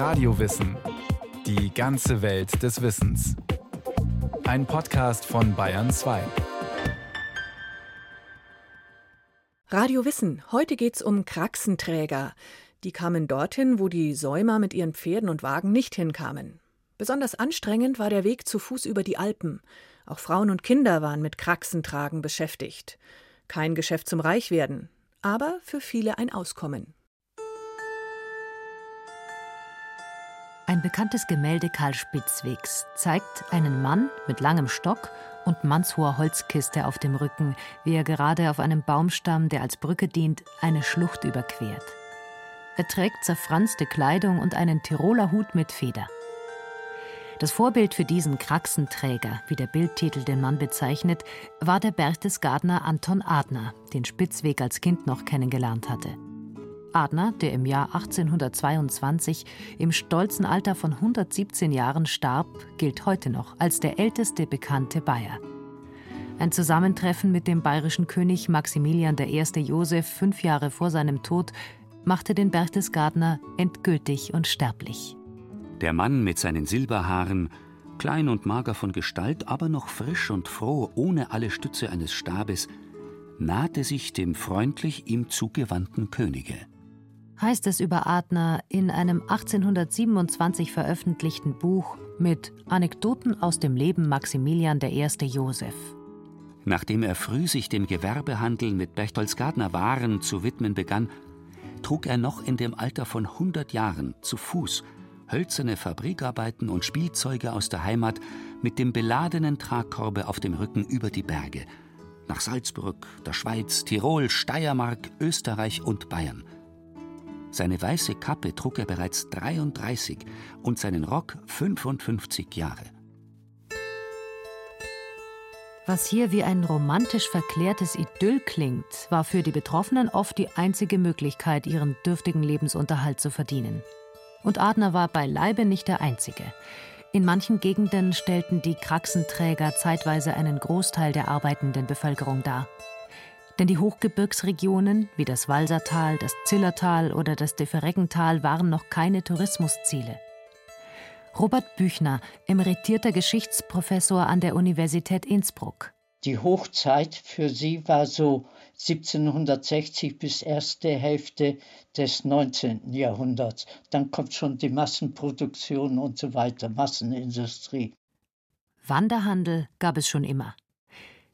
Radiowissen. Die ganze Welt des Wissens. Ein Podcast von Bayern 2. Radio Wissen. Heute geht's um Kraxenträger. Die kamen dorthin, wo die Säumer mit ihren Pferden und Wagen nicht hinkamen. Besonders anstrengend war der Weg zu Fuß über die Alpen. Auch Frauen und Kinder waren mit Kraxentragen beschäftigt. Kein Geschäft zum Reichwerden, aber für viele ein Auskommen. Ein bekanntes Gemälde Karl Spitzwegs zeigt einen Mann mit langem Stock und mannshoher Holzkiste auf dem Rücken, wie er gerade auf einem Baumstamm, der als Brücke dient, eine Schlucht überquert. Er trägt zerfranste Kleidung und einen Tiroler Hut mit Feder. Das Vorbild für diesen Kraxenträger, wie der Bildtitel den Mann bezeichnet, war der Berchtesgadener Anton Adner, den Spitzweg als Kind noch kennengelernt hatte. Adner, der im Jahr 1822 im stolzen Alter von 117 Jahren starb, gilt heute noch als der älteste bekannte Bayer. Ein Zusammentreffen mit dem bayerischen König Maximilian I. Joseph fünf Jahre vor seinem Tod machte den Berchtesgadener endgültig und sterblich. Der Mann mit seinen Silberhaaren, klein und mager von Gestalt, aber noch frisch und froh, ohne alle Stütze eines Stabes, nahte sich dem freundlich ihm zugewandten Könige heißt es über Adner in einem 1827 veröffentlichten Buch mit Anekdoten aus dem Leben Maximilian I. Joseph. Nachdem er früh sich dem Gewerbehandel mit Berchtoldsgadener Waren zu widmen begann, trug er noch in dem Alter von 100 Jahren zu Fuß hölzerne Fabrikarbeiten und Spielzeuge aus der Heimat mit dem beladenen Tragkorbe auf dem Rücken über die Berge nach Salzburg, der Schweiz, Tirol, Steiermark, Österreich und Bayern – seine weiße Kappe trug er bereits 33 und seinen Rock 55 Jahre. Was hier wie ein romantisch verklärtes Idyll klingt, war für die Betroffenen oft die einzige Möglichkeit, ihren dürftigen Lebensunterhalt zu verdienen. Und Adner war beileibe nicht der Einzige. In manchen Gegenden stellten die Kraxenträger zeitweise einen Großteil der arbeitenden Bevölkerung dar. Denn die Hochgebirgsregionen wie das Walsertal, das Zillertal oder das Defereggental waren noch keine Tourismusziele. Robert Büchner, emeritierter Geschichtsprofessor an der Universität Innsbruck. Die Hochzeit für sie war so 1760 bis erste Hälfte des 19. Jahrhunderts. Dann kommt schon die Massenproduktion und so weiter, Massenindustrie. Wanderhandel gab es schon immer.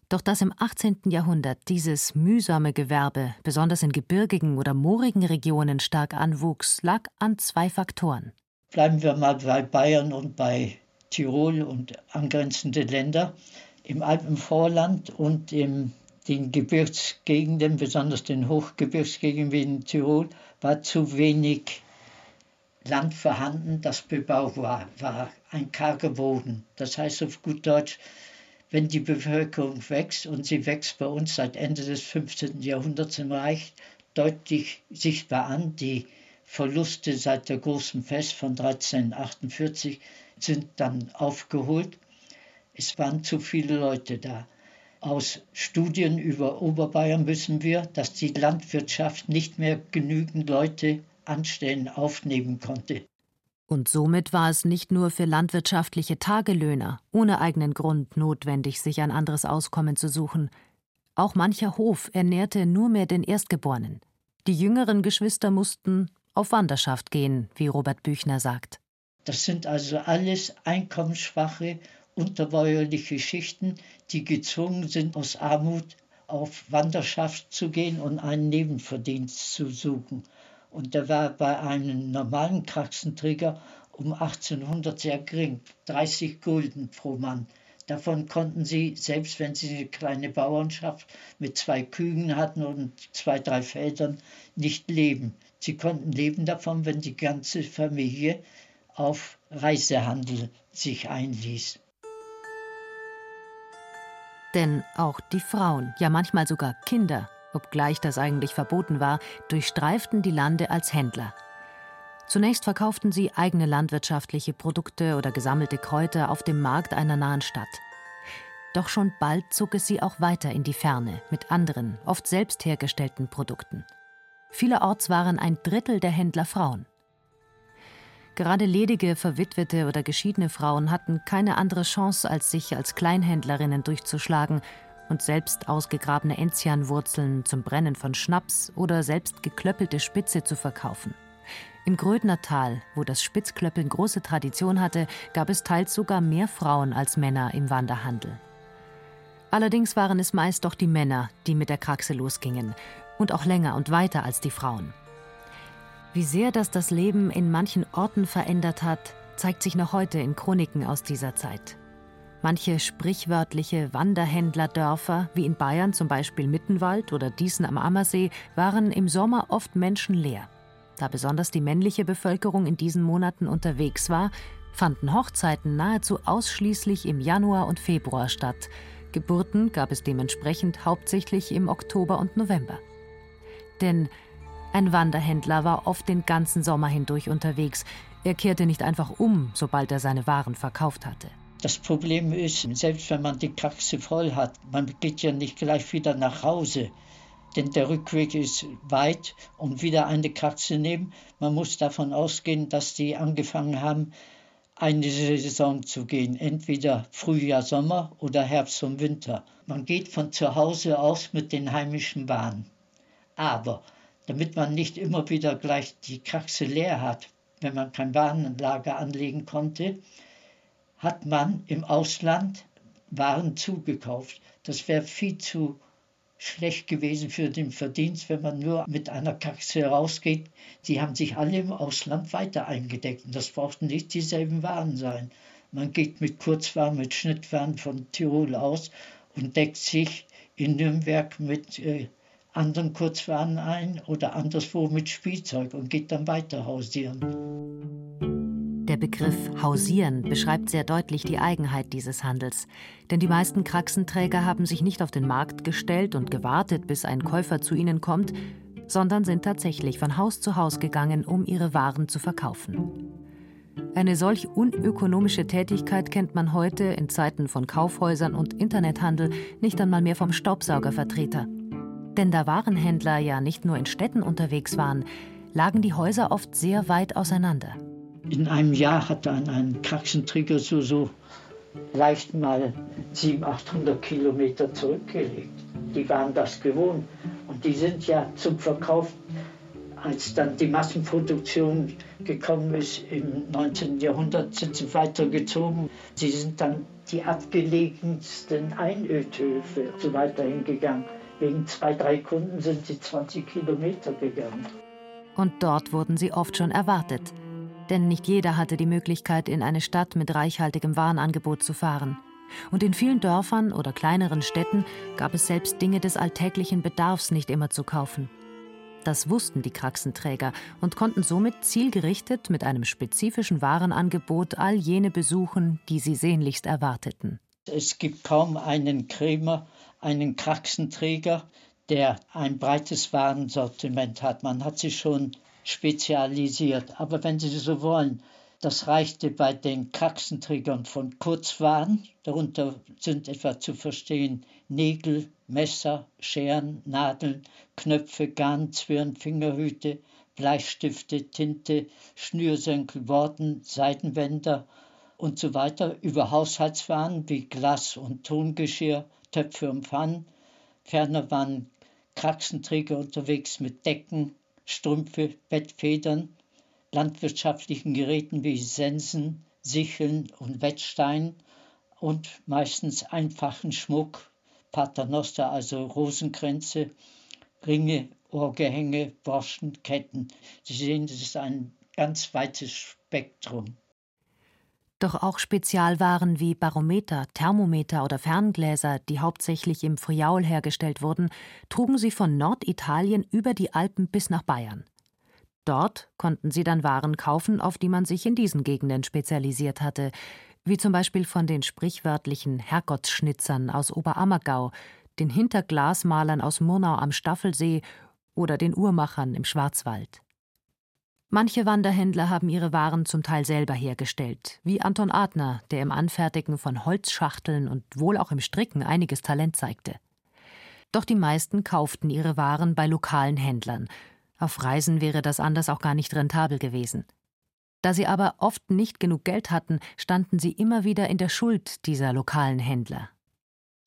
Doch dass im 18. Jahrhundert dieses mühsame Gewerbe, besonders in gebirgigen oder moorigen Regionen stark anwuchs, lag an zwei Faktoren. Bleiben wir mal bei Bayern und bei Tirol und angrenzende Länder. Im Alpenvorland und in den Gebirgsgegenden, besonders den Hochgebirgsgegenden wie in Tirol, war zu wenig Land vorhanden, das bebaubar war, war ein karger Boden. Das heißt auf gut Deutsch, wenn die Bevölkerung wächst, und sie wächst bei uns seit Ende des 15. Jahrhunderts im Reich deutlich sichtbar an, die Verluste seit der großen Fest von 1348 sind dann aufgeholt. Es waren zu viele Leute da. Aus Studien über Oberbayern wissen wir, dass die Landwirtschaft nicht mehr genügend Leute anstellen, aufnehmen konnte. Und somit war es nicht nur für landwirtschaftliche Tagelöhner ohne eigenen Grund notwendig, sich ein anderes Auskommen zu suchen. Auch mancher Hof ernährte nur mehr den Erstgeborenen. Die jüngeren Geschwister mussten auf Wanderschaft gehen, wie Robert Büchner sagt. Das sind also alles einkommensschwache, unterbäuerliche Schichten, die gezwungen sind, aus Armut auf Wanderschaft zu gehen und einen Nebenverdienst zu suchen. Und der war bei einem normalen Kraxenträger um 1800 sehr gering, 30 Gulden pro Mann. Davon konnten sie, selbst wenn sie eine kleine Bauernschaft mit zwei Kühen hatten und zwei, drei Feldern, nicht leben. Sie konnten leben davon, wenn die ganze Familie auf Reisehandel sich einließ. Denn auch die Frauen, ja manchmal sogar Kinder, obgleich das eigentlich verboten war, durchstreiften die Lande als Händler. Zunächst verkauften sie eigene landwirtschaftliche Produkte oder gesammelte Kräuter auf dem Markt einer nahen Stadt. Doch schon bald zog es sie auch weiter in die Ferne mit anderen, oft selbst hergestellten Produkten. Vielerorts waren ein Drittel der Händler Frauen. Gerade ledige, verwitwete oder geschiedene Frauen hatten keine andere Chance, als sich als Kleinhändlerinnen durchzuschlagen und selbst ausgegrabene Enzianwurzeln zum Brennen von Schnaps oder selbst geklöppelte Spitze zu verkaufen. Im Grödner Tal, wo das Spitzklöppeln große Tradition hatte, gab es teils sogar mehr Frauen als Männer im Wanderhandel. Allerdings waren es meist doch die Männer, die mit der Kraxe losgingen, und auch länger und weiter als die Frauen. Wie sehr das das Leben in manchen Orten verändert hat, zeigt sich noch heute in Chroniken aus dieser Zeit. Manche sprichwörtliche Wanderhändlerdörfer, wie in Bayern zum Beispiel Mittenwald oder Diesen am Ammersee, waren im Sommer oft menschenleer. Da besonders die männliche Bevölkerung in diesen Monaten unterwegs war, fanden Hochzeiten nahezu ausschließlich im Januar und Februar statt. Geburten gab es dementsprechend hauptsächlich im Oktober und November. Denn ein Wanderhändler war oft den ganzen Sommer hindurch unterwegs. Er kehrte nicht einfach um, sobald er seine Waren verkauft hatte. Das Problem ist, selbst wenn man die Kraxe voll hat, man geht ja nicht gleich wieder nach Hause. Denn der Rückweg ist weit und wieder eine Kraxe nehmen. Man muss davon ausgehen, dass die angefangen haben, eine Saison zu gehen, entweder Frühjahr, Sommer oder Herbst und Winter. Man geht von zu Hause aus mit den heimischen Bahnen. Aber damit man nicht immer wieder gleich die Kraxe leer hat, wenn man kein Warenlager anlegen konnte, hat man im Ausland Waren zugekauft. Das wäre viel zu schlecht gewesen für den Verdienst, wenn man nur mit einer Kraxe rausgeht. Die haben sich alle im Ausland weiter eingedeckt und das brauchten nicht dieselben Waren sein. Man geht mit Kurzwaren, mit Schnittwaren von Tirol aus und deckt sich in Nürnberg mit äh, anderen Kurzwaren ein oder anderswo mit Spielzeug und geht dann weiter hausieren. Der Begriff Hausieren beschreibt sehr deutlich die Eigenheit dieses Handels. Denn die meisten Kraxenträger haben sich nicht auf den Markt gestellt und gewartet, bis ein Käufer zu ihnen kommt, sondern sind tatsächlich von Haus zu Haus gegangen, um ihre Waren zu verkaufen. Eine solch unökonomische Tätigkeit kennt man heute in Zeiten von Kaufhäusern und Internethandel nicht einmal mehr vom Staubsaugervertreter. Denn da Warenhändler ja nicht nur in Städten unterwegs waren, lagen die Häuser oft sehr weit auseinander. In einem Jahr hat dann ein Kraxenträger so, so leicht mal 700, 800 Kilometer zurückgelegt. Die waren das gewohnt. Und die sind ja zum Verkauf, als dann die Massenproduktion gekommen ist im 19. Jahrhundert, sind sie weitergezogen. Sie sind dann die abgelegensten Einödhöfe so weiter hingegangen. Wegen zwei, drei Kunden sind sie 20 Kilometer gegangen. Und dort wurden sie oft schon erwartet. Denn nicht jeder hatte die Möglichkeit, in eine Stadt mit reichhaltigem Warenangebot zu fahren. Und in vielen Dörfern oder kleineren Städten gab es selbst Dinge des alltäglichen Bedarfs nicht immer zu kaufen. Das wussten die Kraxenträger und konnten somit zielgerichtet mit einem spezifischen Warenangebot all jene besuchen, die sie sehnlichst erwarteten. Es gibt kaum einen Krämer, einen Kraxenträger, der ein breites Warensortiment hat. Man hat sich schon spezialisiert. Aber wenn Sie so wollen, das reichte bei den Kraxenträgern von Kurzwaren. Darunter sind etwa zu verstehen Nägel, Messer, Scheren, Nadeln, Knöpfe, Garn, Zwirn, Fingerhüte, Bleistifte, Tinte, Schnürsenkel, Worten, Seidenwänder und so weiter über Haushaltswaren wie Glas- und Tongeschirr, Töpfe und Pfannen. Ferner waren Kraxenträger unterwegs mit Decken, Strümpfe, Bettfedern, landwirtschaftlichen Geräten wie Sensen, Sicheln und Wettstein und meistens einfachen Schmuck, Paternoster, also Rosenkränze, Ringe, Ohrgehänge, Borschen, Ketten. Sie sehen, das ist ein ganz weites Spektrum. Doch auch Spezialwaren wie Barometer, Thermometer oder Ferngläser, die hauptsächlich im Friaul hergestellt wurden, trugen sie von Norditalien über die Alpen bis nach Bayern. Dort konnten sie dann Waren kaufen, auf die man sich in diesen Gegenden spezialisiert hatte, wie zum Beispiel von den sprichwörtlichen Herrgottsschnitzern aus Oberammergau, den Hinterglasmalern aus Murnau am Staffelsee oder den Uhrmachern im Schwarzwald. Manche Wanderhändler haben ihre Waren zum Teil selber hergestellt, wie Anton Adner, der im Anfertigen von Holzschachteln und wohl auch im Stricken einiges Talent zeigte. Doch die meisten kauften ihre Waren bei lokalen Händlern. Auf Reisen wäre das anders auch gar nicht rentabel gewesen. Da sie aber oft nicht genug Geld hatten, standen sie immer wieder in der Schuld dieser lokalen Händler.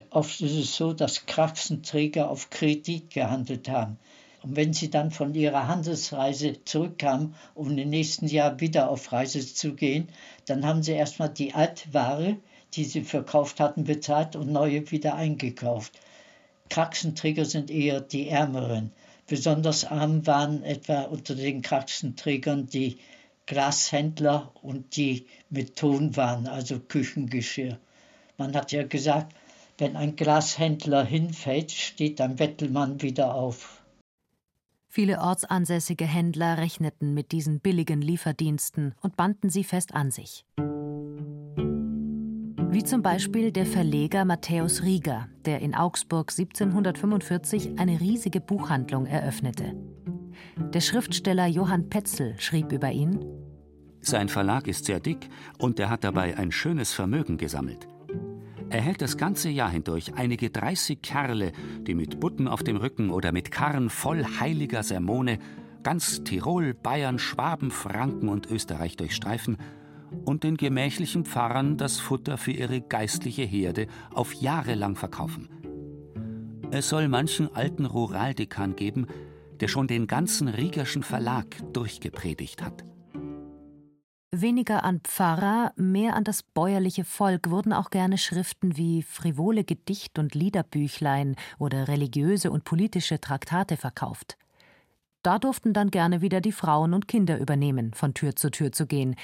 Oft ist es so, dass Kraxenträger auf Kredit gehandelt haben. Und wenn sie dann von ihrer Handelsreise zurückkamen, um im nächsten Jahr wieder auf Reise zu gehen, dann haben sie erstmal die Altware, die sie verkauft hatten, bezahlt und neue wieder eingekauft. Kraxenträger sind eher die Ärmeren. Besonders arm waren etwa unter den Kraxenträgern die Glashändler und die mit Ton waren, also Küchengeschirr. Man hat ja gesagt, wenn ein Glashändler hinfällt, steht ein Bettelmann wieder auf. Viele ortsansässige Händler rechneten mit diesen billigen Lieferdiensten und banden sie fest an sich. Wie zum Beispiel der Verleger Matthäus Rieger, der in Augsburg 1745 eine riesige Buchhandlung eröffnete. Der Schriftsteller Johann Petzel schrieb über ihn: Sein Verlag ist sehr dick und er hat dabei ein schönes Vermögen gesammelt. Er hält das ganze Jahr hindurch einige 30 Kerle, die mit Butten auf dem Rücken oder mit Karren voll heiliger Sermone ganz Tirol, Bayern, Schwaben, Franken und Österreich durchstreifen und den gemächlichen Pfarrern das Futter für ihre geistliche Herde auf Jahre lang verkaufen. Es soll manchen alten Ruraldekan geben, der schon den ganzen Riegerschen Verlag durchgepredigt hat. Weniger an Pfarrer, mehr an das bäuerliche Volk wurden auch gerne Schriften wie frivole Gedicht- und Liederbüchlein oder religiöse und politische Traktate verkauft. Da durften dann gerne wieder die Frauen und Kinder übernehmen, von Tür zu Tür zu gehen,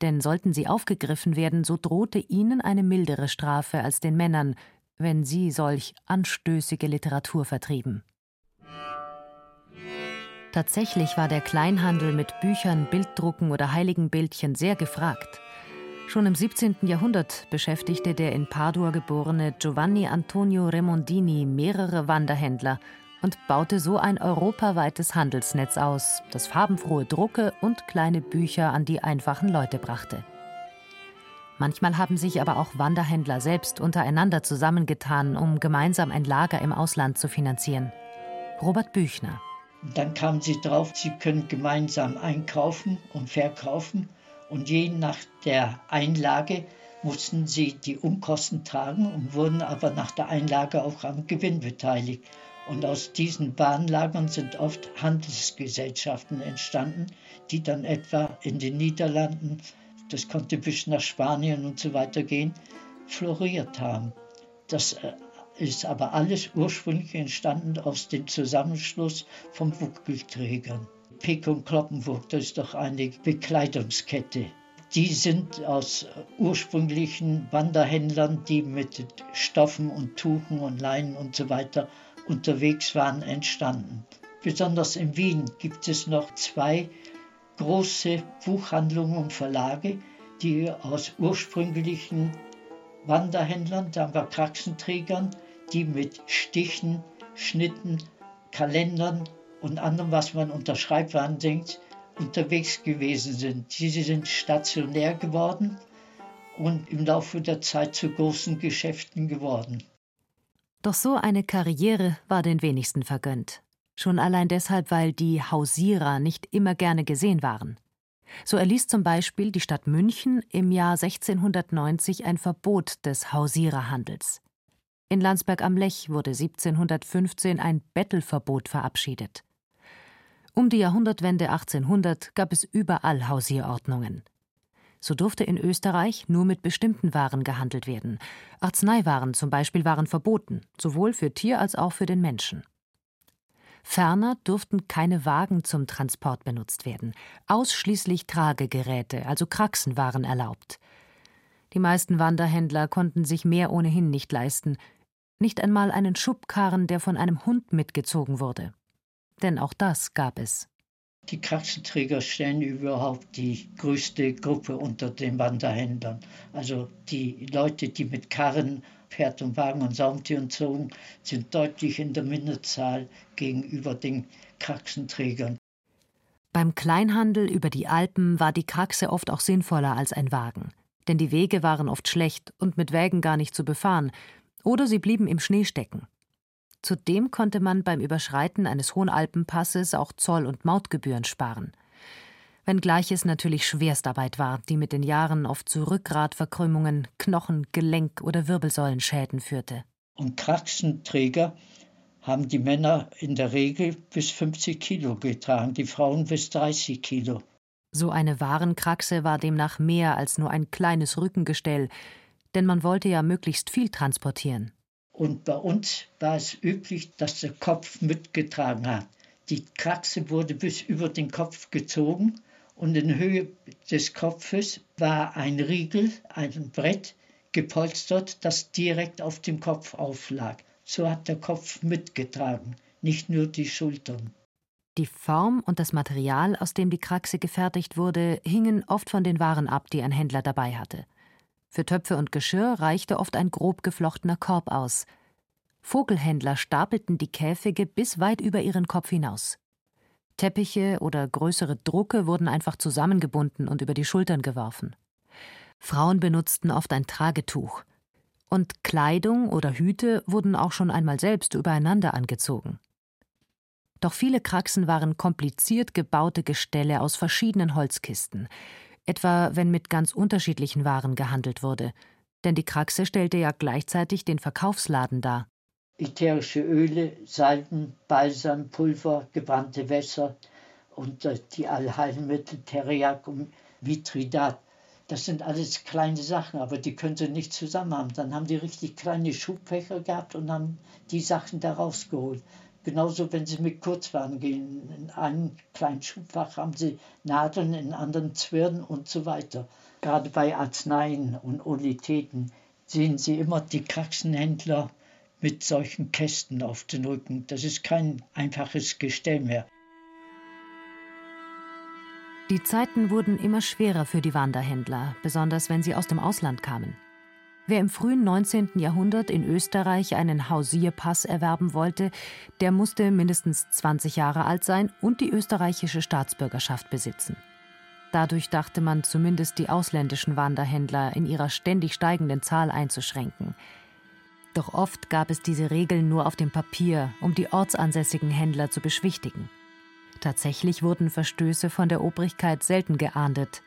denn sollten sie aufgegriffen werden, so drohte ihnen eine mildere Strafe als den Männern, wenn sie solch anstößige Literatur vertrieben. Tatsächlich war der Kleinhandel mit Büchern, Bilddrucken oder Heiligenbildchen sehr gefragt. Schon im 17. Jahrhundert beschäftigte der in Padua geborene Giovanni Antonio Remondini mehrere Wanderhändler und baute so ein europaweites Handelsnetz aus, das farbenfrohe Drucke und kleine Bücher an die einfachen Leute brachte. Manchmal haben sich aber auch Wanderhändler selbst untereinander zusammengetan, um gemeinsam ein Lager im Ausland zu finanzieren. Robert Büchner dann kamen sie drauf, sie können gemeinsam einkaufen und verkaufen und je nach der Einlage mussten sie die Umkosten tragen und wurden aber nach der Einlage auch am Gewinn beteiligt. Und aus diesen Bahnlagern sind oft Handelsgesellschaften entstanden, die dann etwa in den Niederlanden, das konnte bis nach Spanien und so weiter gehen, floriert haben. Das äh, ist aber alles ursprünglich entstanden aus dem Zusammenschluss von Buckelträgern. Pick und Kloppenburg, das ist doch eine Bekleidungskette. Die sind aus ursprünglichen Wanderhändlern, die mit Stoffen und Tuchen und Leinen und so weiter unterwegs waren, entstanden. Besonders in Wien gibt es noch zwei große Buchhandlungen und Verlage, die aus ursprünglichen Wanderhändlern, dann war Kraxenträgern, die mit Stichen, Schnitten, Kalendern und anderem, was man unter Schreibwaren denkt, unterwegs gewesen sind. Diese sind stationär geworden und im Laufe der Zeit zu großen Geschäften geworden. Doch so eine Karriere war den wenigsten vergönnt. Schon allein deshalb, weil die Hausierer nicht immer gerne gesehen waren. So erließ zum Beispiel die Stadt München im Jahr 1690 ein Verbot des Hausiererhandels. In Landsberg am Lech wurde 1715 ein Bettelverbot verabschiedet. Um die Jahrhundertwende 1800 gab es überall Hausierordnungen. So durfte in Österreich nur mit bestimmten Waren gehandelt werden. Arzneiwaren zum Beispiel waren verboten, sowohl für Tier als auch für den Menschen. Ferner durften keine Wagen zum Transport benutzt werden. Ausschließlich Tragegeräte, also Kraxen, waren erlaubt. Die meisten Wanderhändler konnten sich mehr ohnehin nicht leisten, nicht einmal einen Schubkarren, der von einem Hund mitgezogen wurde. Denn auch das gab es. Die Kraxenträger stellen überhaupt die größte Gruppe unter den Wanderhändlern. Also die Leute, die mit Karren Pferd und Wagen und Saumtieren zogen, sind deutlich in der Minderzahl gegenüber den Kraxenträgern. Beim Kleinhandel über die Alpen war die Kraxe oft auch sinnvoller als ein Wagen, denn die Wege waren oft schlecht und mit Wägen gar nicht zu befahren, oder sie blieben im Schnee stecken. Zudem konnte man beim Überschreiten eines hohen Alpenpasses auch Zoll- und Mautgebühren sparen. wenngleich es natürlich Schwerstarbeit war, die mit den Jahren oft zu Rückgratverkrümmungen, Knochen-, Gelenk- oder Wirbelsäulenschäden führte. Und Kraxenträger haben die Männer in der Regel bis 50 Kilo getragen, die Frauen bis 30 Kilo. So eine Warenkraxe war demnach mehr als nur ein kleines Rückengestell, denn man wollte ja möglichst viel transportieren. Und bei uns war es üblich, dass der Kopf mitgetragen hat. Die Kraxe wurde bis über den Kopf gezogen und in Höhe des Kopfes war ein Riegel, ein Brett gepolstert, das direkt auf dem Kopf auflag. So hat der Kopf mitgetragen, nicht nur die Schultern. Die Form und das Material, aus dem die Kraxe gefertigt wurde, hingen oft von den Waren ab, die ein Händler dabei hatte. Für Töpfe und Geschirr reichte oft ein grob geflochtener Korb aus. Vogelhändler stapelten die Käfige bis weit über ihren Kopf hinaus. Teppiche oder größere Drucke wurden einfach zusammengebunden und über die Schultern geworfen. Frauen benutzten oft ein Tragetuch. Und Kleidung oder Hüte wurden auch schon einmal selbst übereinander angezogen. Doch viele Kraxen waren kompliziert gebaute Gestelle aus verschiedenen Holzkisten, etwa wenn mit ganz unterschiedlichen Waren gehandelt wurde, denn die Kraxe stellte ja gleichzeitig den Verkaufsladen dar ätherische Öle, Salben, Balsam, Pulver, gebrannte Wässer und äh, die Allheilmittel Teriak und Vitridat. Das sind alles kleine Sachen, aber die können sie nicht zusammen haben. Dann haben die richtig kleine Schubfächer gehabt und haben die Sachen da rausgeholt. Genauso, wenn sie mit Kurzwaren gehen. In einem kleinen Schubfach haben sie Nadeln, in anderen Zwirn und so weiter. Gerade bei Arzneien und Olitäten sehen Sie immer die Kraxenhändler mit solchen Kästen auf den Rücken. Das ist kein einfaches Gestell mehr. Die Zeiten wurden immer schwerer für die Wanderhändler, besonders wenn sie aus dem Ausland kamen. Wer im frühen 19. Jahrhundert in Österreich einen Hausierpass erwerben wollte, der musste mindestens 20 Jahre alt sein und die österreichische Staatsbürgerschaft besitzen. Dadurch dachte man zumindest die ausländischen Wanderhändler in ihrer ständig steigenden Zahl einzuschränken. Doch oft gab es diese Regeln nur auf dem Papier, um die ortsansässigen Händler zu beschwichtigen. Tatsächlich wurden Verstöße von der Obrigkeit selten geahndet.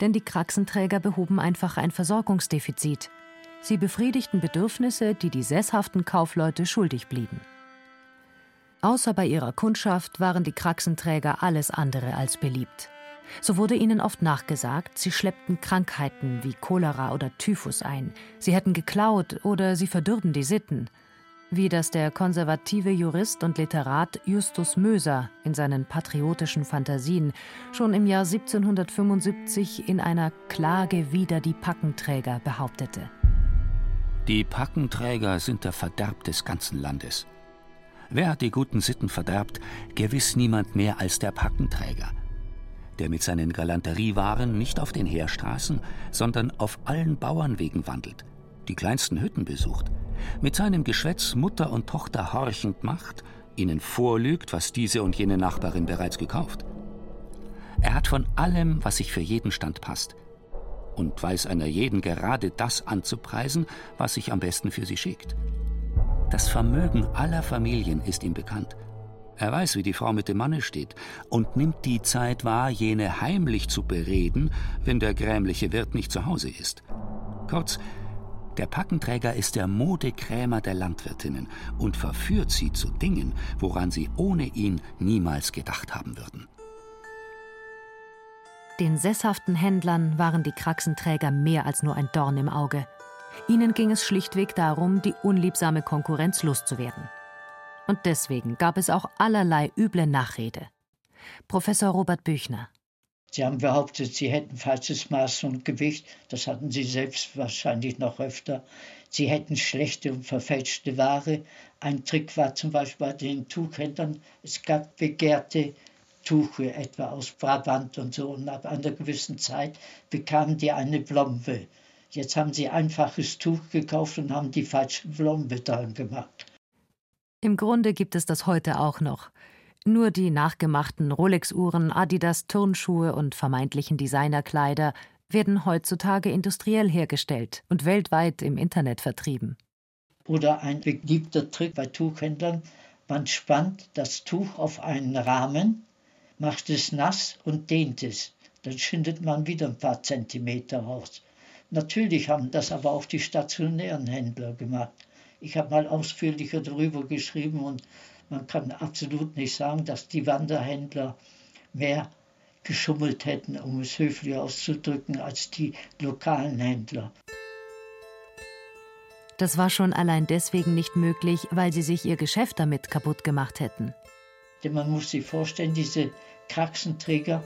Denn die Kraxenträger behoben einfach ein Versorgungsdefizit. Sie befriedigten Bedürfnisse, die die sesshaften Kaufleute schuldig blieben. Außer bei ihrer Kundschaft waren die Kraxenträger alles andere als beliebt. So wurde ihnen oft nachgesagt, sie schleppten Krankheiten wie Cholera oder Typhus ein, sie hätten geklaut oder sie verdürben die Sitten, wie das der konservative Jurist und Literat Justus Möser in seinen patriotischen Fantasien schon im Jahr 1775 in einer Klage wider die Packenträger behauptete. Die Packenträger sind der Verderb des ganzen Landes. Wer hat die guten Sitten verderbt? Gewiss niemand mehr als der Packenträger der mit seinen Galanteriewaren nicht auf den Heerstraßen, sondern auf allen Bauernwegen wandelt, die kleinsten Hütten besucht, mit seinem Geschwätz Mutter und Tochter horchend macht, ihnen vorlügt, was diese und jene Nachbarin bereits gekauft. Er hat von allem, was sich für jeden Stand passt, und weiß einer jeden gerade das anzupreisen, was sich am besten für sie schickt. Das Vermögen aller Familien ist ihm bekannt, er weiß, wie die Frau mit dem Manne steht und nimmt die Zeit wahr, jene heimlich zu bereden, wenn der grämliche Wirt nicht zu Hause ist. Kurz, der Packenträger ist der Modekrämer der Landwirtinnen und verführt sie zu Dingen, woran sie ohne ihn niemals gedacht haben würden. Den sesshaften Händlern waren die Kraxenträger mehr als nur ein Dorn im Auge. Ihnen ging es schlichtweg darum, die unliebsame Konkurrenz loszuwerden. Und deswegen gab es auch allerlei üble Nachrede. Professor Robert Büchner. Sie haben behauptet, Sie hätten falsches Maß und Gewicht. Das hatten Sie selbst wahrscheinlich noch öfter. Sie hätten schlechte und verfälschte Ware. Ein Trick war zum Beispiel bei den Tuchhändlern, es gab begehrte Tuche, etwa aus Brabant und so. Und ab einer gewissen Zeit bekamen die eine Blombe. Jetzt haben sie einfaches Tuch gekauft und haben die falsche Blombe dran gemacht. Im Grunde gibt es das heute auch noch. Nur die nachgemachten Rolex-Uhren, Adidas-Turnschuhe und vermeintlichen Designerkleider werden heutzutage industriell hergestellt und weltweit im Internet vertrieben. Oder ein beliebter Trick bei Tuchhändlern, man spannt das Tuch auf einen Rahmen, macht es nass und dehnt es. Dann schindet man wieder ein paar Zentimeter raus. Natürlich haben das aber auch die stationären Händler gemacht. Ich habe mal ausführlicher darüber geschrieben und man kann absolut nicht sagen, dass die Wanderhändler mehr geschummelt hätten, um es höflich auszudrücken, als die lokalen Händler. Das war schon allein deswegen nicht möglich, weil sie sich ihr Geschäft damit kaputt gemacht hätten. Denn man muss sich vorstellen, diese Kraxenträger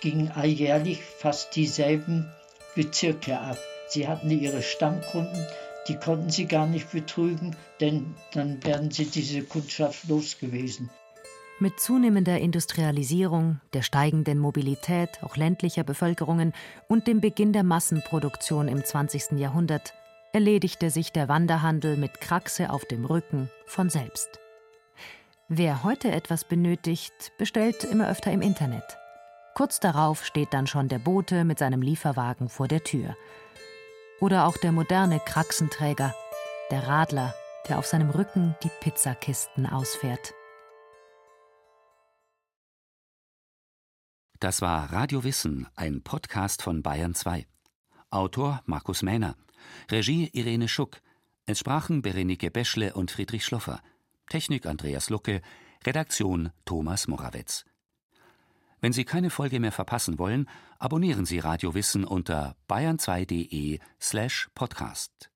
gingen alljährlich fast dieselben Bezirke ab. Sie hatten ihre Stammkunden, die konnten sie gar nicht betrügen, denn dann wären sie diese Kundschaft los gewesen. Mit zunehmender Industrialisierung, der steigenden Mobilität auch ländlicher Bevölkerungen und dem Beginn der Massenproduktion im 20. Jahrhundert erledigte sich der Wanderhandel mit Kraxe auf dem Rücken von selbst. Wer heute etwas benötigt, bestellt immer öfter im Internet. Kurz darauf steht dann schon der Bote mit seinem Lieferwagen vor der Tür. Oder auch der moderne Kraxenträger, der Radler, der auf seinem Rücken die Pizzakisten ausfährt. Das war Radio Wissen, ein Podcast von Bayern 2. Autor Markus Mähner. Regie Irene Schuck. Es sprachen Berenike Beschle und Friedrich Schloffer. Technik Andreas Lucke. Redaktion Thomas Morawetz. Wenn Sie keine Folge mehr verpassen wollen, abonnieren Sie Radio Wissen unter bayern2.de slash podcast.